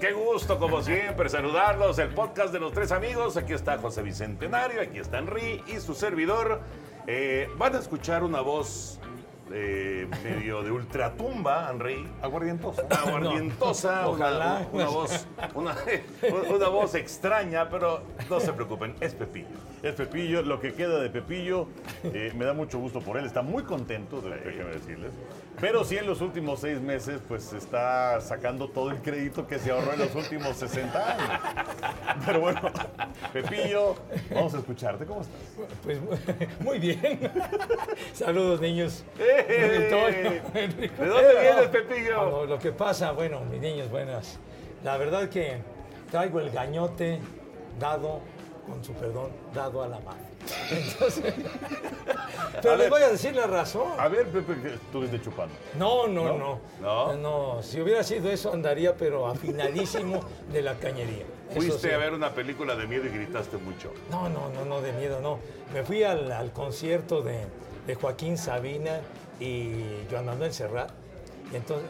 Qué gusto, como siempre, saludarlos. El podcast de los tres amigos. Aquí está José Bicentenario, aquí está Henry y su servidor. Eh, van a escuchar una voz eh, medio de ultratumba, Henry. Aguardientosa. Aguardientosa, No, ojalá. una voz, una, una voz extraña, pero no se preocupen, es Pepillo. Es Pepillo, lo que queda de Pepillo, eh, me da mucho gusto por él, está muy contento, déjenme decirles. Pero sí en los últimos seis meses, pues está sacando todo el crédito que se ahorró en los últimos 60 años. Pero bueno, Pepillo, vamos a escucharte, ¿cómo estás? Pues muy bien. Saludos, niños. ¡Eh! ¿De dónde vienes, Pepillo? lo que pasa, bueno, mis niños, buenas. La verdad que traigo el gañote dado, con su perdón, dado a la mano. Entonces, pero A les ver. voy a decir la razón. A ver, Pepe, que estuviste chupando. No, no, no, ¿No? no. si hubiera sido eso, andaría, pero afinadísimo de la cañería. Fuiste sí. a ver una película de miedo y gritaste mucho. No, no, no, no, de miedo, no. Me fui al, al concierto de, de Joaquín Sabina y Joan Manuel Serrat. Y entonces,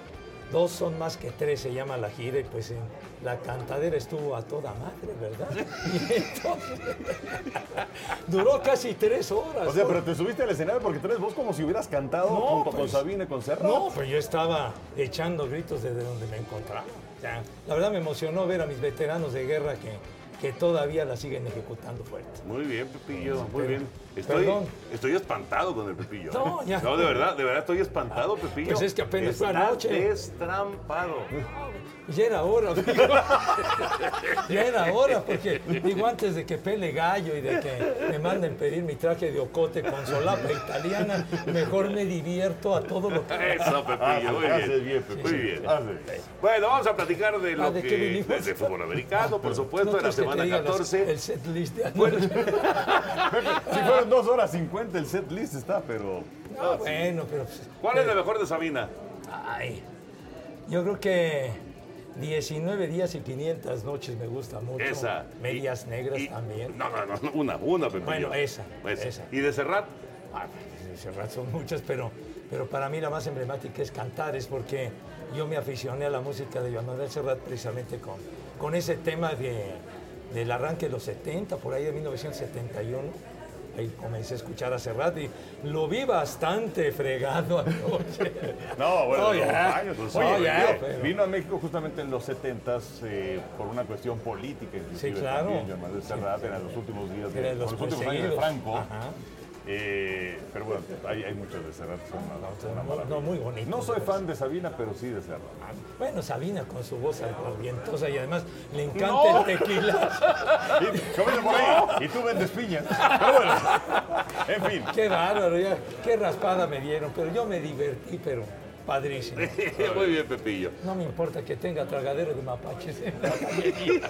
dos son más que tres, se llama la gira, y pues en la cantadera estuvo a toda madre, ¿verdad? Y entonces, duró casi tres horas. O sea, pero te subiste al escenario porque traes voz como si hubieras cantado No, junto con pues, Sabine, con Serrat. No, pues yo estaba echando gritos desde donde me encontraba. O sea, la verdad me emocionó ver a mis veteranos de guerra que, que todavía la siguen ejecutando fuerte. Muy bien, Pepillo, muy pero- bien. Estoy, perdón. estoy espantado con el Pepillo. No, ya. No, de verdad, de verdad estoy espantado, Pepillo. Pues es que apenas fue anoche. destrampado. Ya era hora, digo. ya era hora, porque digo, antes de que pele gallo y de que me manden pedir mi traje de ocote con solapa italiana, mejor me divierto a todo lo que... Eso, Pepillo, muy Haces bien. bien, Pepe. Muy bien. Haces. Bueno, vamos a platicar de lo Ah, ¿de que qué vinimos? de fútbol americano, por supuesto, ¿No de la quieres que te semana diga las- 14. el set list de anoche? Si dos horas 50 el set list está, pero... No, bueno, pero... pues, ¿Cuál es la mejor de Sabina? Ay, yo creo que 19 días y 500 noches me gusta mucho. Esa. Medias Y- negras y- también. No, no, no, una, una, Pepillo. Bueno, esa, Esa. esa. ¿Y de Serrat? Ah, Serrat son muchas, pero, pero para mí la más emblemática es Cantares, porque yo me aficioné a la música de Joan Manuel Serrat precisamente con, con ese tema de, del arranque de los 70, por ahí de 1971. Ahí comencé a escuchar a Serrat y lo vi bastante fregado anoche. No, bueno, No, los ya. años. Pues, Oye, no, ya, vino- pero- vino a México justamente en los 70s eh, por una cuestión política, inclusive Sí, claro. también, Joan Manuel Serrat, en los últimos días, de, Era los los últimos años de. Franco. Ajá. Eh, pero bueno, hay, hay muchos de Serrat que son una, una no, muy bonitos, No soy fan de Sabina, pero sí de Serrat. Bueno, Sabina con su voz aguardientosa y además le encanta el tequila. Y, por ahí, y tú vendes piñas. Pero bueno, en fin. Qué bárbaro, ya, qué raspada me dieron, pero yo me divertí, pero padrísimo. Muy bien, Pepillo. No me importa que tenga tragadero de mapaches en la galería.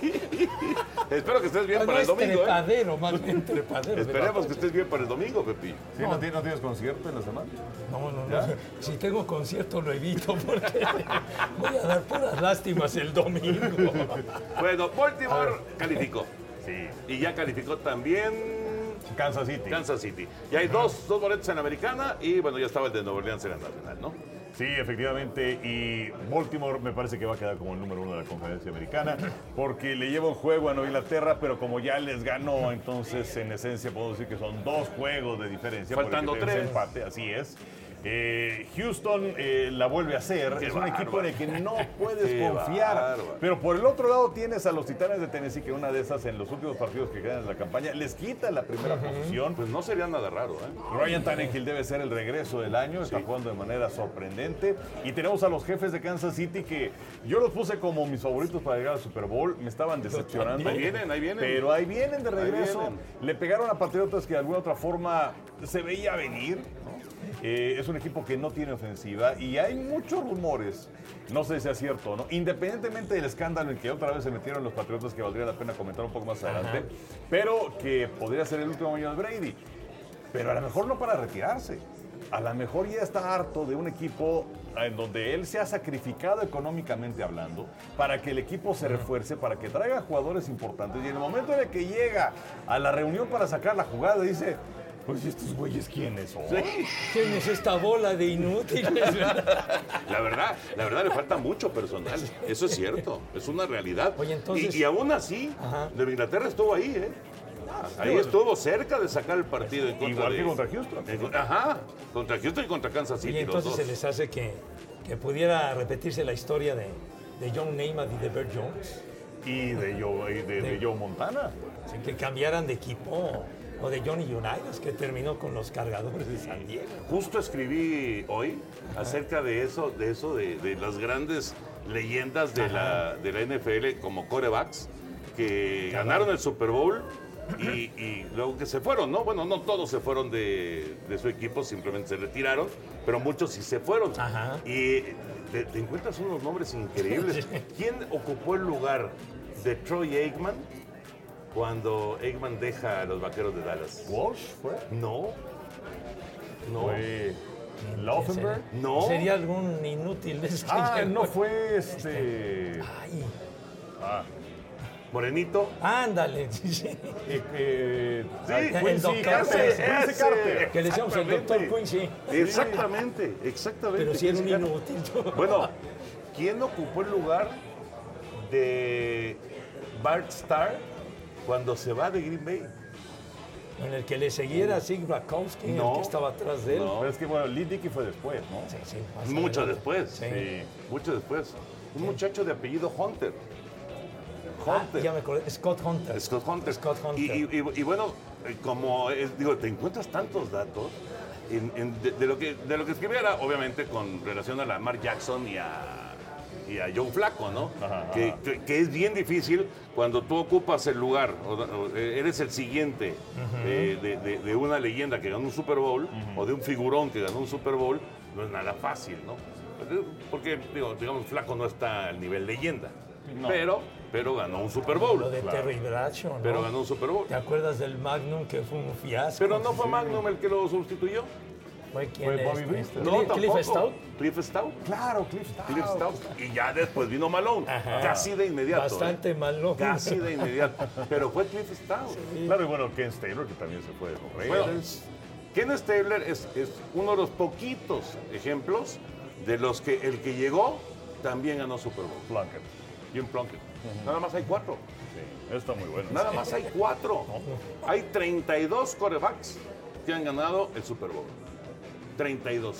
Espero que estés bien No para el domingo. ¿eh? trepadero, más bien trepadero. de Esperemos que estés bien para el domingo, Pepillo. ¿Sí? ¿No, tienes, no tienes concierto en la semana? No, no, no. Si tengo concierto lo evito porque voy a dar puras lástimas el domingo. Bueno, Baltimore calificó. Sí. Y ya calificó también Kansas City. Kansas City. Y hay dos, dos boletos en la americana y bueno, ya estaba el de Nueva Orleans en la nacional, ¿no? Sí, efectivamente. Y Baltimore me parece que va a quedar como el número uno de la conferencia americana porque le lleva un juego a Nueva Inglaterra, pero como ya les ganó, entonces en esencia puedo decir que son dos juegos de diferencia. Faltando tres. empate, así es. Eh, Houston eh, la vuelve a hacer. Qué es un equipo en el que no puedes confiar. bárbaro. Pero por el otro lado tienes a los Titanes de Tennessee, que una de esas en los últimos partidos que quedan en la campaña les quita la primera posición. Pues no sería nada raro, ¿eh? Ryan Tannehill debe ser el regreso del año, está jugando de manera sorprendente. Y tenemos a los jefes de Kansas City que yo los puse como mis favoritos para llegar al Super Bowl, me estaban decepcionando. Ahí vienen, ahí vienen. Pero ahí vienen de regreso. vienen. Le pegaron a Patriotas que de alguna otra forma se veía venir. ¿no? Eh, es un equipo que no tiene ofensiva y hay muchos rumores, no sé si sea cierto o no, independientemente del escándalo en que otra vez se metieron los Patriotas, que valdría la pena comentar un poco más adelante, pero que podría ser el último año de Brady. Pero a lo mejor no para retirarse. A lo mejor ya está harto de un equipo en donde él se ha sacrificado económicamente hablando para que el equipo se refuerce, para que traiga jugadores importantes. Y en el momento en el que llega a la reunión para sacar la jugada, dice, pues ¿y estos güeyes quiénes son? ¿Quién es esta bola de inútiles? La verdad, la verdad le falta mucho personal. Eso es cierto, es una realidad. Oye, entonces- y, y aún así, Ajá. Nueva Inglaterra estuvo ahí, ¿eh? Ahí estuvo cerca de sacar el partido en contra Igual de- que contra Houston. ajá, contra Houston y contra Kansas City. Y los entonces dos. se les hace que, que pudiera repetirse la historia de, de John Namath y de Bert Jones. Y de Joe, de, de Joe Montana. Que cambiaran de equipo. O de Johnny Unitas, que terminó con los cargadores de San Diego. Justo escribí hoy acerca de eso, de eso, de, de las grandes leyendas de la, de la NFL como corebacks que ganaron el Super Bowl y, y luego que se fueron, ¿no? Bueno, no todos se fueron de, de su equipo, simplemente se retiraron, pero muchos sí se fueron. Ajá. Y te, te encuentras unos nombres increíbles. ¿Quién ocupó el lugar de Troy Aikman cuando Aikman deja a los vaqueros de Dallas? ¿Walsh fue? No. No. Fue Laufenberg. No. Sería algún inútil de esos que Ah, no fue este. Ay, Ah, Morenito. ándale. sí, sí. eh, eh, Sí, el Quincy doctor Carter. ese, Quincy ese. Carter. Que le decíamos el doctor Quincy. Exactamente, exactamente. Pero si era un inútil. Bueno, ¿quién ocupó el lugar de Bart Starr cuando se va de Green Bay? En el que le siguiera Sig Rakowski, No. el que estaba atrás de él. No. Pero es que, bueno, Lee Dickey fue después, ¿no? Sí, sí, Mucho adelante. después. Sí. Sí, mucho después. Un muchacho de apellido Hunter. Ah, Hunter. ya me acordé. Scott Hunter. Scott Hunter. Scott Hunter. Y, y- y- y bueno, eh, como es- digo, te encuentras tantos datos en- en- de, de lo que de lo que escribiera, obviamente con relación a la Mark Jackson y a, y a Joe Flaco, ¿no? Ajá, que, ajá. que- que es bien difícil cuando tú ocupas el lugar, o, o eres el siguiente eh, de, de- de una leyenda que ganó un Super Bowl o de un figurón que ganó un Super Bowl, no es nada fácil, ¿no? Porque, digo, digamos, Flaco no está al nivel leyenda, No. pero, pero ganó un Super Bowl. Lo de Terry Bradshaw, ¿no? Pero ganó un Super Bowl. ¿Te acuerdas del Magnum que fue un fiasco? Pero no fue Magnum el que lo sustituyó. ¿Fue quién Fue? Bobby Winston. No, Cliff- tampoco. Cliff Stout. Cliff Stout. Claro, Cliff Stout. Cliff Stout. Y ya después vino Malone. Ajá. Casi de inmediato. Bastante ¿eh? malo. Casi de inmediato. Pero fue Cliff Stout. Claro, y bueno, Ken Taylor, que también se fue de los Bueno, Raiders. Ken Stabler es, es uno de los poquitos ejemplos de los que el que llegó también ganó Super Bowl. Plunkett. Jim Plunkett. Nada más hay cuatro. Sí, está muy bueno. Nada más hay cuatro. Hay 32 corebacks que han ganado el Super Bowl. 32.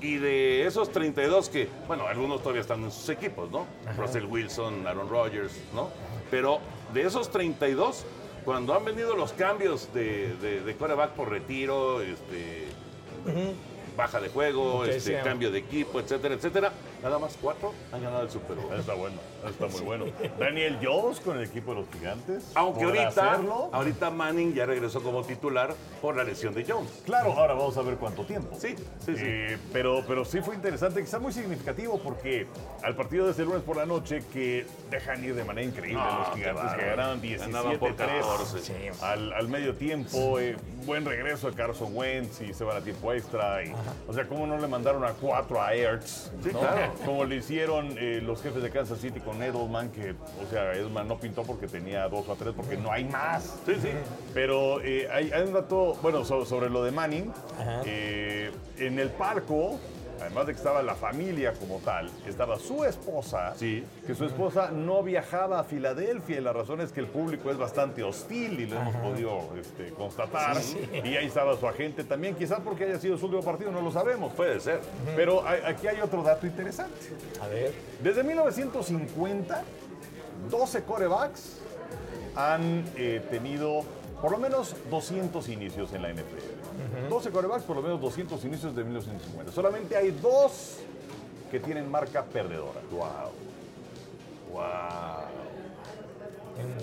Y de esos 32 que, bueno, algunos todavía están en sus equipos, ¿no? Russell Wilson, Aaron Rodgers, ¿no? Pero de esos 32, cuando han venido los cambios de, de, de quarterback por retiro, este, baja de juego, que este, cambio de equipo, etcétera, etcétera, nada más cuatro han ganado el Super Bowl. Está bueno, está muy bueno. Daniel Jones con el equipo de los gigantes. Aunque ¿Podrá ahorita, hacerlo? ahorita Manning ya regresó como titular por la lesión de Jones. Claro, ahora vamos a ver cuánto tiempo. Sí, sí, sí. Eh, pero, pero sí fue interesante, quizá muy significativo, porque al partido de este lunes por la noche que dejan ir de manera increíble No, los gigantes, que ganaban Ganaban por 17-3 14. Sí. al, al medio tiempo. eh, buen regreso de Carson Wentz y se van a tiempo extra. y- o sea, ¿cómo no le mandaron a cuatro a Ertz? Sí, ¿no? claro. Como le hicieron eh, los jefes de Kansas City con Edelman, que, o sea, Edelman no pintó porque tenía dos o tres, porque no hay más. Sí, sí. Pero eh, hay, hay un dato, bueno, so- sobre lo de Manning. Eh, en el palco, además de que estaba la familia como tal, estaba su esposa. Sí. Que su esposa no viajaba a Filadelfia y la razón es que el público es bastante hostil y lo hemos podido este, constatar. Y ahí estaba su agente también, quizás porque haya sido su último partido, no lo sabemos. Puede ser. Pero hay- aquí hay otro dato interesante. A ver. Desde 1950, 12 corebacks han eh, tenido por lo menos 200 inicios en la NFL. 12 corebacks, por lo menos 200 inicios de 1950. Solamente hay dos que tienen marca perdedora. Wow. Wow.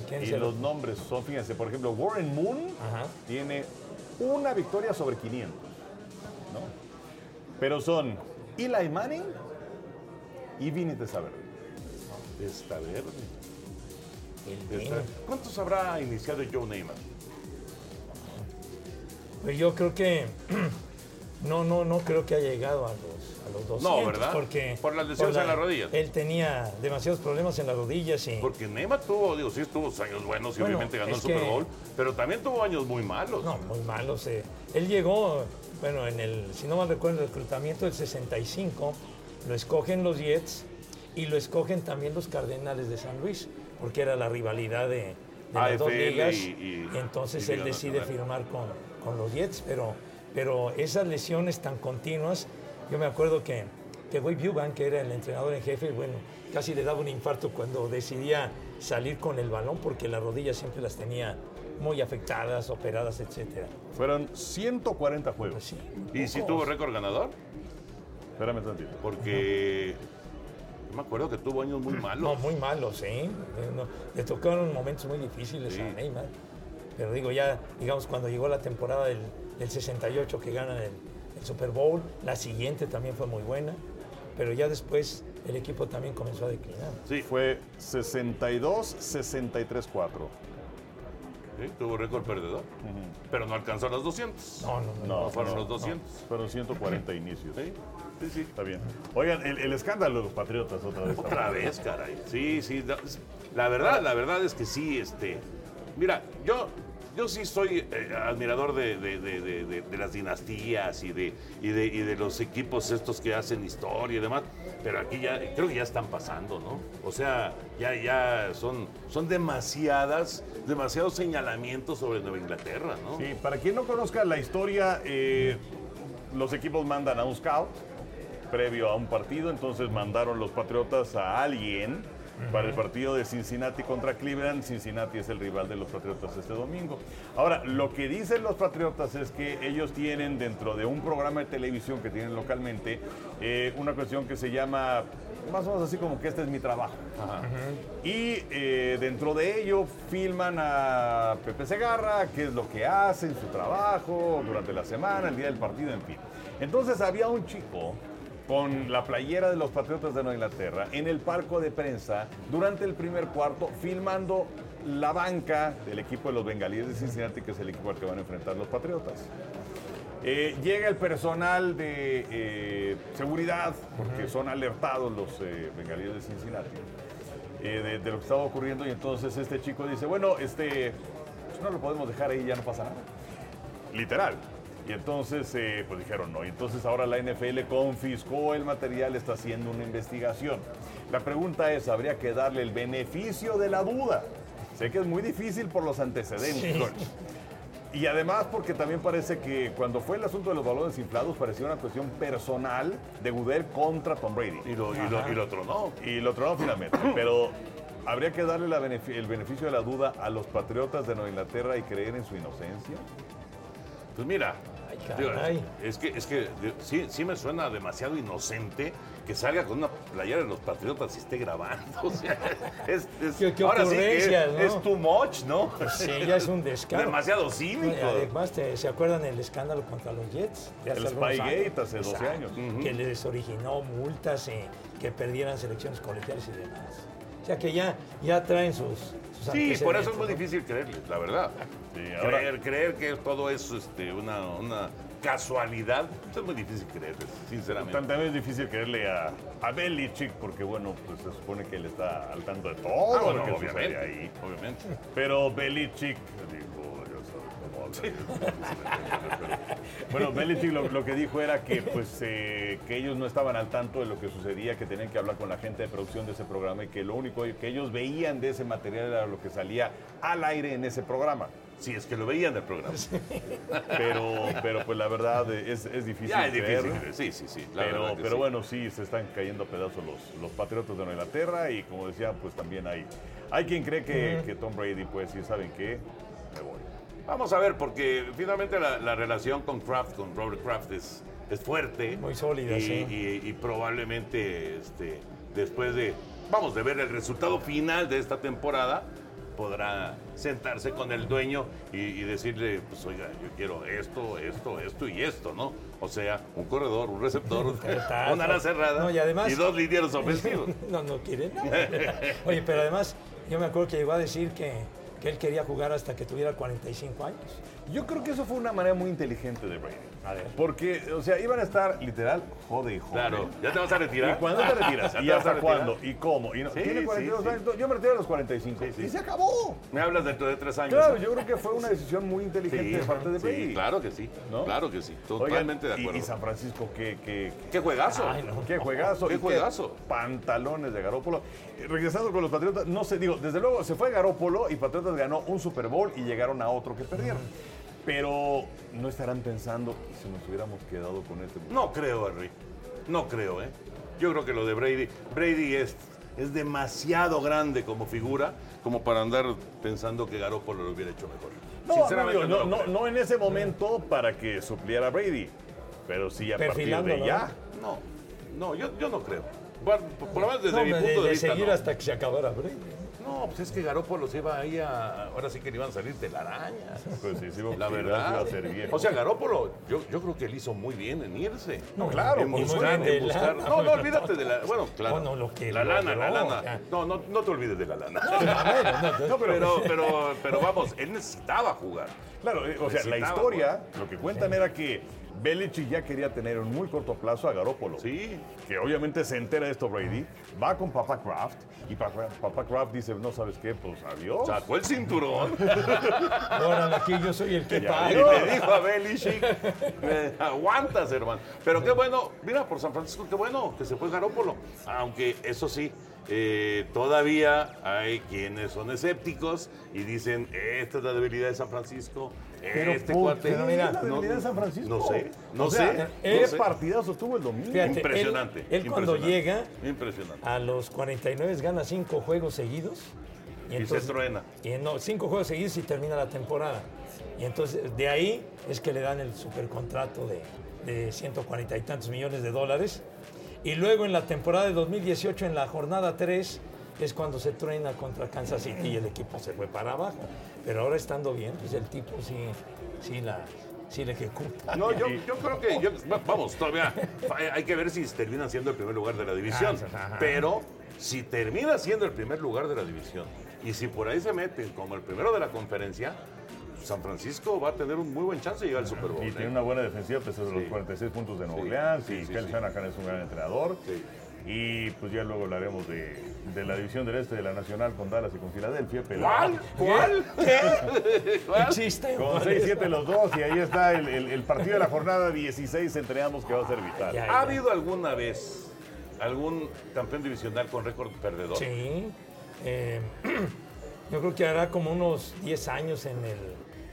¿Quién, quién Y los nombres son, fíjense, por ejemplo, Warren Moon Ajá. tiene una victoria sobre 500. ¿no? Pero son Eli Manning y Vinny Testaverde. Está verde. El Está- Vino. ¿Cuántos habrá iniciado Joe Neyman? Pues yo creo que no, no, no creo que haya llegado a los, a los 200. No, ¿verdad? Porque Por las lesiones en las rodillas. Él tenía demasiados problemas en las rodillas y Porque Neyman tuvo, digo, sí tuvo años buenos y Bueno, obviamente ganó el Super que- Bowl, pero también tuvo años muy malos. no, muy malos. eh. Él llegó, bueno, en el, si no mal recuerdo, el reclutamiento del 65, lo escogen los Jets y lo escogen también los Cardenales de San Luis, porque era la rivalidad de, de las dos ligas. y- y- entonces y él decide Nacional. firmar con, con los Jets, pero, pero esas lesiones tan continuas, yo me acuerdo que, que Wade Buban, que era el entrenador en jefe, bueno, casi le daba un infarto cuando decidía salir con el balón porque las rodillas siempre las tenía muy afectadas, operadas, etcétera. Fueron 140 juegos. Sí, ¿Y si tuvo récord ganador? Espérame tantito. Porque yo me acuerdo que tuvo años muy malos. No, muy malos, sí. Eh, no, le tocaron momentos muy difíciles Sí. a Neymar. Pero digo, ya, digamos, cuando llegó la temporada del, del 68 que ganan el, el Super Bowl, la siguiente también fue muy buena. Pero ya después el equipo también comenzó a declinar. Sí, Fue 62-63-4. sí, tuvo récord perdedor. Pero no alcanzó los 200. No, no, no. No fueron los 200. Fueron 140 inicios. Sí, sí, sí. Está bien. Oigan, el, el escándalo de los Patriotas otra vez. Otra vez, caray. Sí, sí. La verdad, la verdad es que sí, este. Mira, yo, yo sí soy eh, admirador de, de- de- de- las dinastías y de, y, y de los equipos estos que hacen historia y demás. Pero aquí ya, creo que ya están pasando, ¿no? O sea, ya, ya son, son demasiadas, demasiados señalamientos sobre Nueva Inglaterra, ¿no? Sí, para quien no conozca la historia, eh, los equipos mandan a un scout previo a un partido, entonces mandaron los Patriotas a alguien para el partido de Cincinnati contra Cleveland. Cincinnati es el rival de los Patriotas este domingo. Ahora, lo que dicen los Patriotas es que ellos tienen dentro de un programa de televisión que tienen localmente eh, una cuestión que se llama más o menos así como que este es mi trabajo. Y eh, dentro de ello filman a Pepe Segarra, qué es lo que hace en su trabajo durante la semana, el día del partido, en fin. Entonces había un chico con la playera de los Patriotas de Nueva Inglaterra en el palco de prensa durante el primer cuarto filmando la banca del equipo de los Bengalíes de Cincinnati, que es el equipo al que van a enfrentar los Patriotas. Eh, llega el personal de eh, seguridad, porque son alertados los eh, bengalíes de Cincinnati, de, de lo que estaba ocurriendo, y entonces este chico dice, bueno, este, pues no lo podemos dejar ahí, ya no pasa nada. Literal. Y entonces, eh, pues dijeron no. Y entonces ahora la NFL confiscó el material, está haciendo una investigación. La pregunta es, ¿habría que darle el beneficio de la duda? Sé que es muy difícil por los antecedentes. Sí. Y además porque también parece que cuando fue el asunto de los balones inflados parecía una cuestión personal de Goodell contra Tom Brady. Y lo, y lo, y lo tronó. Y lo tronó finalmente. Pero habría que darle la el beneficio de la duda a los patriotas de Nueva Inglaterra y creer en su inocencia. Pues mira, Ay, Digo, caray. Es que, es que sí, sí me suena demasiado inocente que salga con una playera de los Patriotas y esté grabando. O sea, es, es- Qué- qué ahora sí que ocurrencias, ¿no? es too much, ¿no? Sí, ya es un descaro. Demasiado No, cínico. Además, te- ¿se acuerdan el escándalo contra los Jets? de El Spygate hace 12 años. Que les originó multas y que perdieran selecciones colegiales y demás. O sea que ya, ya traen sus, Sí, por eso es muy difícil creerles, la verdad. Sí, ahora- creer, creer que todo es este, una, una casualidad, es muy difícil creerles, sinceramente. También es difícil creerle a, a Belichick porque, bueno, pues se supone que él está al tanto de todo Ah, bueno, lo que sucede obviamente, ahí. obviamente. Pero Belichick, digo, Bueno, Belichick lo, lo que dijo era que, pues, eh, que ellos no estaban al tanto de lo que sucedía, que tenían que hablar con la gente de producción de ese programa y que lo único que ellos veían de ese material era lo que salía al aire en ese programa. Sí, es que lo veían del programa. Pero, pero pues la verdad es, es difícil. Ya es difícil, sí, sí, sí. la Pero, pero sí. bueno, sí, se están cayendo a pedazos los, los Patriotas de Nueva Inglaterra y como decía, pues también hay, hay quien cree que, que Tom Brady puede decir, ¿saben qué? Vamos a ver, porque finalmente la, la relación con Kraft, con Robert Kraft, es, es fuerte. Muy sólida, y, sí. y- y probablemente este, después de, vamos, de ver el resultado final de esta temporada, podrá sentarse con el dueño y, y decirle, pues oiga, yo quiero esto, esto, esto y esto, ¿no? O sea, un corredor, un receptor, una ala cerrada No, y además- dos linieros ofensivos. No, no quiere nada. Oye, pero además, yo me acuerdo que llegó a decir que, él quería jugar hasta que tuviera 45 años. Yo creo que eso fue una manera muy inteligente de Brady. A ver. Porque, o sea, iban a estar literal, jode y jode. Claro, ya te vas a ¿Y retirar. cuándo te retiras? ¿Ya ¿Y hasta cuándo? ¿Y cómo? Y no- Sí, tiene sí, 42 sí. años. Yo me retiro a los 45. sí. Y se acabó. Me hablas dentro de tres años. Claro, yo creo que fue una decisión muy inteligente de parte de sí, Brady. claro que sí. ¿No? Claro que sí. Oigan, Totalmente de y- acuerdo. Y, San Francisco, qué, qué, ¡Qué juegazo! Ay, no. Qué juegazo. Qué y juegazo. pantalones de Garópolo. Eh, Regresando con los Patriotas, no sé, digo, desde luego se fue Garópolo y Patriotas ganó un Super Bowl y llegaron a otro que perdieron. Pero no estarán pensando "¿Y si nos hubiéramos quedado con este. No creo, Henry. No creo, ¿eh? Yo creo que lo de Brady. Brady es, es demasiado grande como figura como para andar pensando que Garoppolo lo hubiera hecho mejor. No, Sinceramente, no, no, no, en ese momento para que supliera a Brady. Pero sí a partir de ya. No, no, yo, yo no creo. Bueno, por, lo menos desde No, mi de, punto de, de vista. seguir no. hasta que se acabara Brady. No, pues es que Garoppolo se iba ahí a. Ahora sí que le iban a salir telarañas. Pues sí, sí, La verdad. iba a ser viejo. O sea, Garópolo, yo, yo creo que él hizo muy bien en irse. No, claro, en por buscar, en buscar- De No, no, olvídate de la. Bueno, claro. Bueno, lo que la lana, la lana. No, no, no te olvides de la lana. no, No, pero, pero, pero vamos, él necesitaba jugar. Claro, eh, o sea, la historia, lo que cuentan era que Belichick ya quería tener en muy corto plazo a Garópolo. Sí. Que obviamente se entera de esto Brady, va con Papá Kraft y Papá, Papá Kraft dice, no sabes qué, pues adiós. Sacó el cinturón Ahora aquí yo soy el que Ya, y le dijo a Belichick, aguantas, hermano. Pero qué bueno, mira, por San Francisco, qué bueno que se fue Garópolo. Aunque eso sí, eh, todavía hay quienes son escépticos y dicen, esta es la debilidad de San Francisco, Pero, este ¿por cuate. qué mira, la debilidad de San Francisco? No sé, no O sea, sé. ¿Qué no sé. partidazo tuvo el domingo? Fíjate, Impresionante. Él, cuando impresionante, llega Impresionante. a los 49 gana cinco juegos seguidos. Y se truena. Y no, cinco juegos seguidos y termina la temporada. Y entonces de ahí es que le dan el supercontrato de, de 140 y tantos millones de dólares. Y luego en la temporada de 2018, en la jornada 3, es cuando se truena contra Kansas City y el equipo se fue para abajo. Pero ahora estando bien, pues el tipo sí, sí, la, sí la ejecuta. No, yo, yo creo que, yo- vamos, todavía hay que ver si terminan siendo el primer lugar de la división. Ajá. Pero si termina siendo el primer lugar de la división y si por ahí se meten como el primero de la conferencia, San Francisco va a tener un muy buen chance de llegar al Super Bowl. Y ¿eh? tiene una buena defensiva, a pesar de los Sí. 46 puntos de Nueva Sí, Orleans. sí, y sí, sí. Shanahan es un gran entrenador. Y pues ya luego hablaremos de, de la división del este de la Nacional con Dallas y con Filadelfia. Pero ¿Cuál? ¿Cuál? ¿Cuál? Existe. Con 6-7 los dos. Y ahí está el, el- el partido de la jornada 16. Entrenamos que va a ser vital. ¿Ha habido alguna vez algún campeón divisional con récord perdedor? Sí. eh, yo creo que hará como unos 10 años en el,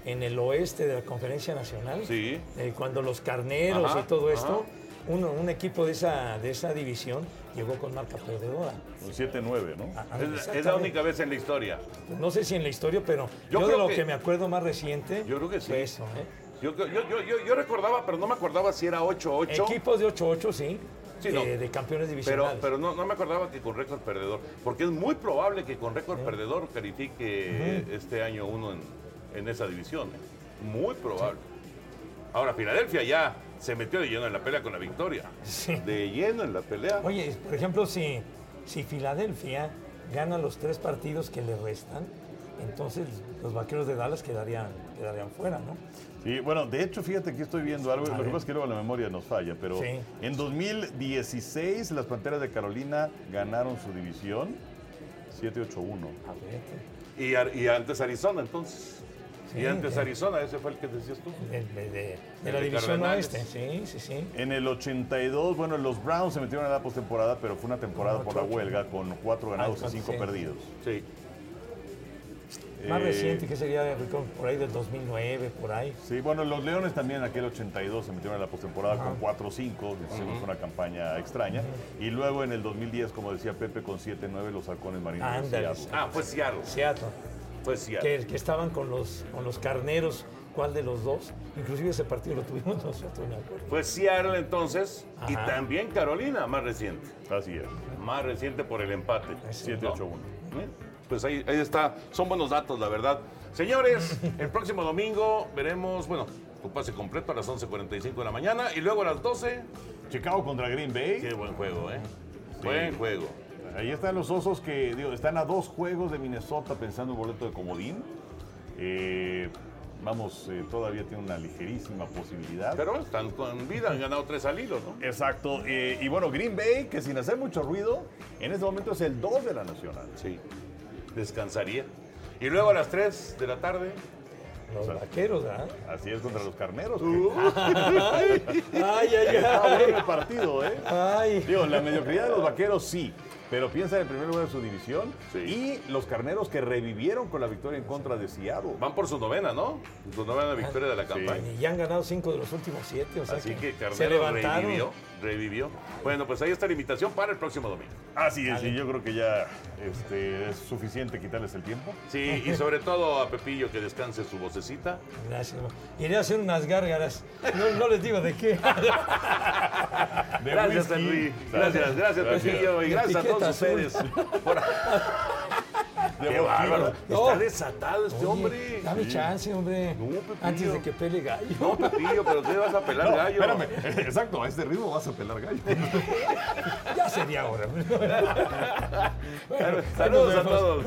en el oeste de la Conferencia Nacional. Sí. eh, cuando los carneros Ajá, y todo esto, ajá. Uno- un equipo de esa, de esa división llegó con marca perdedora. Un 7-9, ¿no? Ah, Es, es la única vez en la historia. No sé si en la historia, pero Yo yo, de lo que- que, me acuerdo más reciente Yo creo que sí. fue eso. ¿eh? Yo, yo, yo, yo, yo recordaba, pero no me acordaba si era 8-8. Equipos de 8-8, sí. Sí, de, no. de campeones Pero, divisionales. pero no, no me acordaba que con récord perdedor. Porque es muy probable que con récord perdedor califique este año uno en, en esa división. ¿eh? Muy probable. Ahora, Filadelfia ya se metió de lleno en la pelea con la victoria. Sí. De lleno en la pelea. Oye, por ejemplo, si, si Filadelfia gana los tres partidos que le restan, entonces los vaqueros de Dallas quedarían, quedarían fuera, ¿no? Sí, bueno, de hecho, fíjate que estoy viendo algo, A lo que pasa es que luego la memoria nos falla, pero Sí. en 2016 las Panteras de Carolina ganaron su división 7-8-1. A ver, Y, y antes Arizona, entonces. Y antes. Arizona, ese fue el que decías tú. de, de- de- de la de división Cardenales. oeste, sí, sí, sí. En el 82, bueno, los Browns se metieron a la postemporada, pero fue una temporada No, por la ocho. huelga con cuatro ganados Ah, y cinco sí. perdidos. Sí. Más Eh, reciente, que sería por ahí del 2009, por ahí. Sí, bueno, los Leones también en aquel 82 se metieron a la postemporada con 4-5, hicimos una campaña extraña. Y luego en el 2010, como decía Pepe, con 7-9 los halcones marinos de. Seattle. Ah, fue Seattle. Seattle, Fue Seattle. que, que estaban con los, con los carneros, ¿cuál de los dos? Inclusive ese partido lo tuvimos nosotros, me acuerdo. Fue Seattle entonces. Y también Carolina, más reciente. Así es, Más reciente por el empate. 7-8-1. ¿Eh? Pues ahí, ahí está. Son buenos datos, la verdad. Señores, el próximo domingo veremos, bueno, tu pase completo a las 11.45 de la mañana y luego a las 12. Chicago contra Green Bay. Qué buen juego, ¿eh? Buen juego. Ahí están los osos que digo, están a dos juegos de Minnesota pensando en boleto de comodín. Eh, vamos, eh, todavía tiene una ligerísima posibilidad. Pero están con vida, han ganado tres al hilo, ¿no? Exacto. eh, y bueno, Green Bay, que sin hacer mucho ruido, en este momento es el 2 de la Nacional. Sí. Descansaría. Y luego a las 3 de la tarde. Los vaqueros, ¿verdad? Así es contra los carneros. que- Uh. Ay, ay, Está bueno ay. el partido, ¿eh? Ay. Digo, la mediocridad de los vaqueros sí, pero piensa en el primer lugar de su división Sí. y los carneros que revivieron con la victoria en contra de Seattle. Van por su novena, ¿no? Su novena victoria de la campaña. Y ya han ganado cinco de los últimos siete, o sea Así que se Carnero levantaron. revivió, revivió. Bueno, pues ahí está la invitación para el próximo domingo. Así es, y yo creo que ya este, es suficiente quitarles el tiempo. Sí, y sobre todo a Pepillo que descanse su vocecita. Gracias. Iré a hacer unas gárgaras. No, no les digo de qué. Gracias. Luis. Gracias, gracias, Pepillo. Y gracias a todos ustedes. Por- De Qué bárbaro. No. Está desatado este Oye, hombre. Dame chance, hombre. No, Pepillo. Antes de que pele gallo. No, Pepillo, pero ¿qué vas a pelar No, gallo? espérame, exacto, a este ritmo vas a pelar gallo. Ya sería hora. Bueno, Saludos a todos.